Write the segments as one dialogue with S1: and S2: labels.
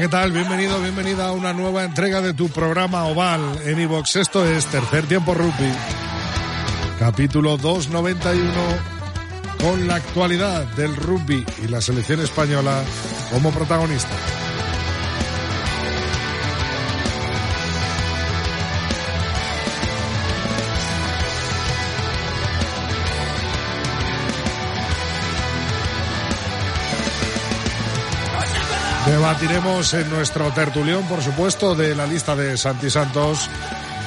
S1: ¿Qué tal? Bienvenido, bienvenida a una nueva entrega de tu programa Oval en iVox. Esto es Tercer Tiempo Rugby, capítulo 291, con la actualidad del rugby y la selección española como protagonista. Debatiremos en nuestro tertulión, por supuesto, de la lista de Santi Santos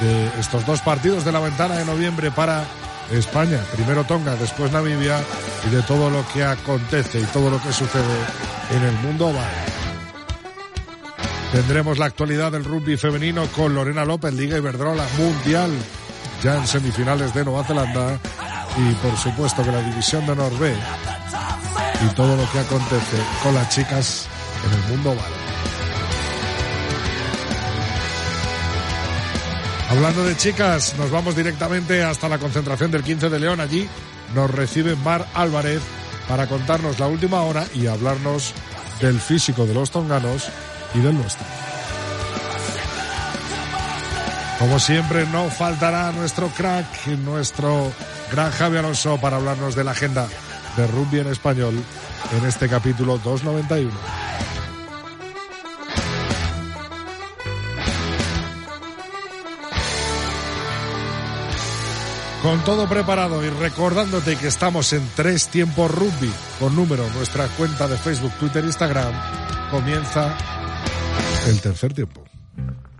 S1: de estos dos partidos de la ventana de noviembre para España. Primero Tonga, después Namibia y de todo lo que acontece y todo lo que sucede en el mundo. Tendremos la actualidad del rugby femenino con Lorena López, Liga Iberdrola Mundial, ya en semifinales de Nueva Zelanda. Y por supuesto que la división de B y todo lo que acontece con las chicas en el mundo. Hablando de chicas, nos vamos directamente hasta la concentración del 15 de León. Allí nos recibe Mar Álvarez para contarnos la última hora y hablarnos del físico de los tonganos y del nuestro. Como siempre, no faltará nuestro crack, nuestro gran Javi Alonso para hablarnos de la agenda de rugby en español en este capítulo 291. Con todo preparado y recordándote que estamos en tres tiempos rugby con número nuestra cuenta de Facebook, Twitter, Instagram, comienza el tercer tiempo.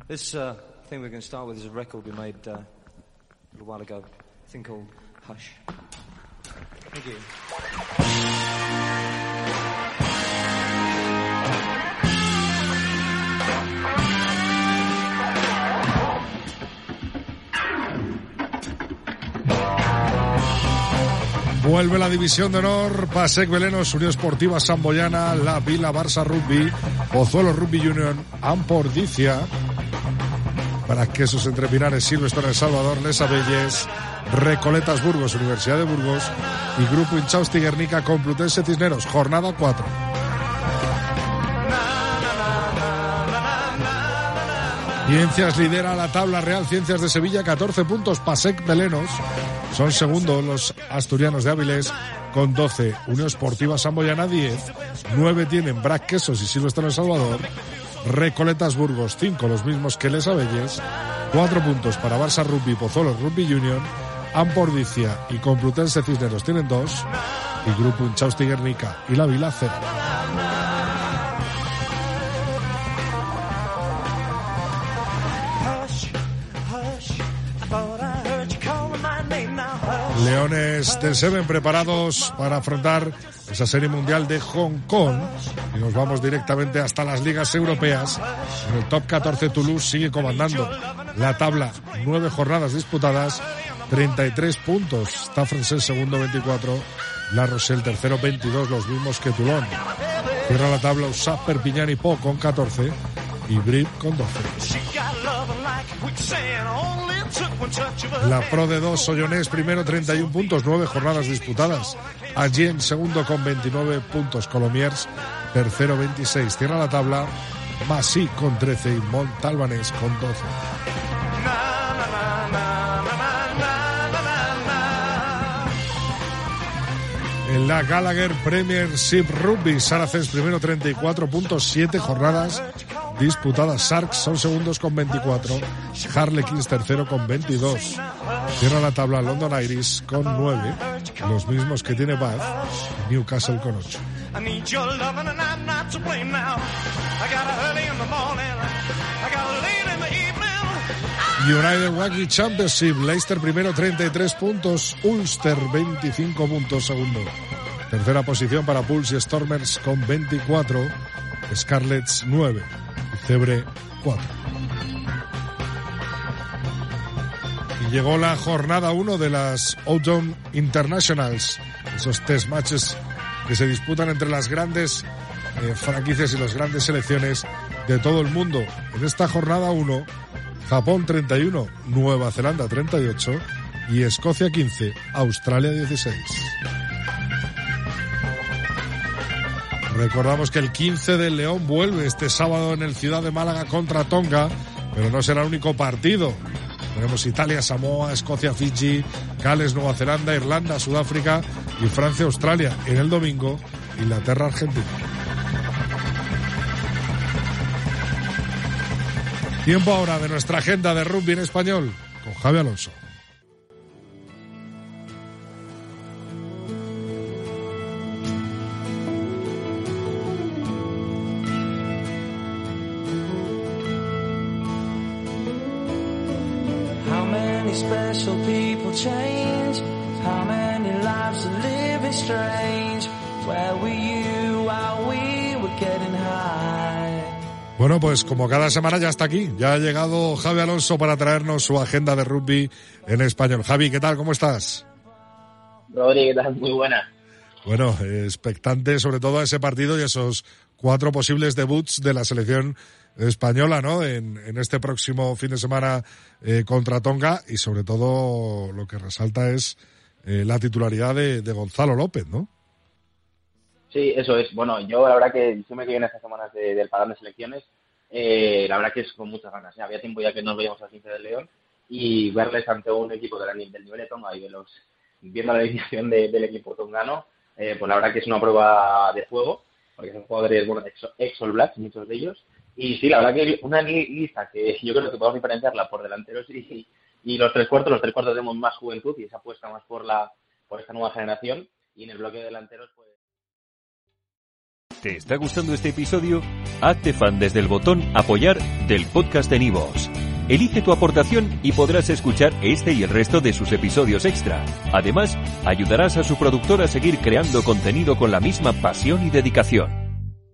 S2: This uh, thing we're going start with is a record we made uh, while ago. Thank you.
S1: Vuelve la división de honor, Pasec Belenos, Unión Esportiva Samboyana, La Vila Barça Rugby, Pozuelo Rugby Union, Ampordicia, para quesos entre Pinares, Silvestre El Salvador, Les Abelles, Recoletas Burgos, Universidad de Burgos y Grupo Inchausti Guernica Complutense Cisneros, jornada 4. Ciencias lidera la tabla Real Ciencias de Sevilla, 14 puntos, Pasec Belenos. Son segundos los asturianos de Áviles con 12. Unión Esportiva Samboyana 10. 9 tienen Brac Quesos y Silvestre El Salvador. Recoletas Burgos 5, los mismos que Les Abelles. 4 puntos para Barça Rugby, Pozuelo Rugby Union. Ampordicia y Complutense Cisneros tienen 2. Y Grupo Inchausti Guernica y La Vila 0. Leones del Seven preparados para afrontar esa serie mundial de Hong Kong y nos vamos directamente hasta las ligas europeas. En el top 14 Toulouse sigue comandando la tabla, nueve jornadas disputadas, 33 puntos. Está francés segundo 24, La Rochelle tercero 22, los mismos que Toulon. Cierra la tabla USAP Perpignan y Po con 14 y Brip con 12. La Pro de 2, Soyonés primero 31 puntos, 9 jornadas disputadas. Allí en segundo con 29 puntos, Colomiers tercero 26. Cierra la tabla Masí con 13 y Montalbanés con 12. En la Gallagher Premiership Rugby, Saracens primero 34.7 jornadas disputadas. Sharks son segundos con 24. Harlequins tercero con 22. Cierra la tabla London Iris con 9. Los mismos que tiene Bath. Newcastle con 8. United Rugby Championship, Leicester primero 33 puntos, Ulster 25 puntos segundo. Tercera posición para Pulse y Stormers con 24, Scarlets 9 y Cebre 4. Y llegó la jornada 1 de las Autumn Internationals, esos test matches que se disputan entre las grandes eh, franquicias y las grandes selecciones de todo el mundo. En esta jornada 1, Japón 31, Nueva Zelanda 38 y Escocia 15, Australia 16. Recordamos que el 15 del León vuelve este sábado en el Ciudad de Málaga contra Tonga, pero no será el único partido. Tenemos Italia, Samoa, Escocia, Fiji, Gales, Nueva Zelanda, Irlanda, Sudáfrica y Francia, Australia. En el domingo, Inglaterra, Argentina. Tiempo ahora de nuestra agenda de rugby en español con Javi Alonso.
S3: Many special people change? How many lives are living strange? Where were you while we were getting high?
S1: Bueno, pues como cada semana ya está aquí. Ya ha llegado Javi Alonso para traernos su agenda de rugby en español. Javi, ¿qué tal? ¿Cómo estás?
S4: Rodri, ¿qué tal? Muy buena.
S1: Bueno, expectante sobre todo a ese partido y esos cuatro posibles debuts de la selección española, ¿no? En, en este próximo fin de semana eh, contra Tonga y sobre todo lo que resalta es eh, la titularidad de, Gonzalo López, ¿no?
S4: Sí, eso es. Bueno, yo la verdad que siempre que viene estas semanas de, del parón de selecciones, eh, la verdad que es con muchas ganas. ¿eh? Había tiempo ya que nos veíamos al 15 del León y verles ante un equipo de la, del nivel de Tonga y de los viendo la alineación de, del equipo tongano, eh, pues la verdad que es una prueba de fuego, porque son jugadores, bueno, ex, ex All muchos de ellos, y sí, la verdad que una lista que yo creo que podemos diferenciarla por delanteros y, y los tres cuartos. Los tres cuartos tenemos más juventud y esa apuesta más por la por esta nueva generación. Y en el bloque de delanteros, pues.
S5: ¿Te está gustando este episodio? Hazte fan desde el botón Apoyar del podcast de Nivos. Elige tu aportación y podrás escuchar este y el resto de sus episodios extra. Además, ayudarás a su productor a seguir creando contenido con la misma pasión y dedicación.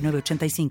S6: 906985.